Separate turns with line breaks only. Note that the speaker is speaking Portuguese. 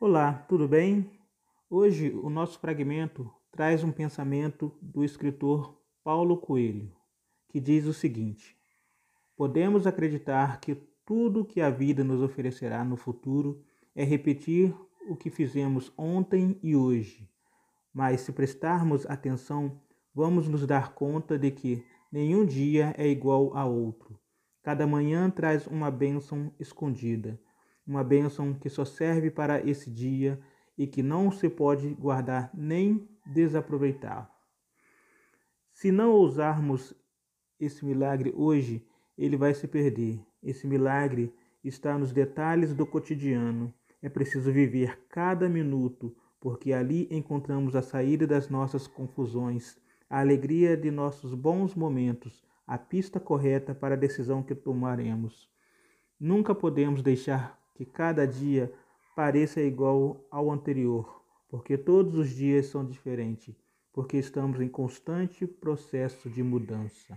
Olá, tudo bem? Hoje o nosso fragmento traz um pensamento do escritor Paulo Coelho, que diz o seguinte: Podemos acreditar que tudo que a vida nos oferecerá no futuro é repetir o que fizemos ontem e hoje. Mas se prestarmos atenção, vamos nos dar conta de que nenhum dia é igual a outro. Cada manhã traz uma bênção escondida uma bênção que só serve para esse dia e que não se pode guardar nem desaproveitar. Se não ousarmos esse milagre hoje, ele vai se perder. Esse milagre está nos detalhes do cotidiano. É preciso viver cada minuto, porque ali encontramos a saída das nossas confusões, a alegria de nossos bons momentos, a pista correta para a decisão que tomaremos. Nunca podemos deixar que cada dia pareça igual ao anterior, porque todos os dias são diferentes, porque estamos em constante processo de mudança.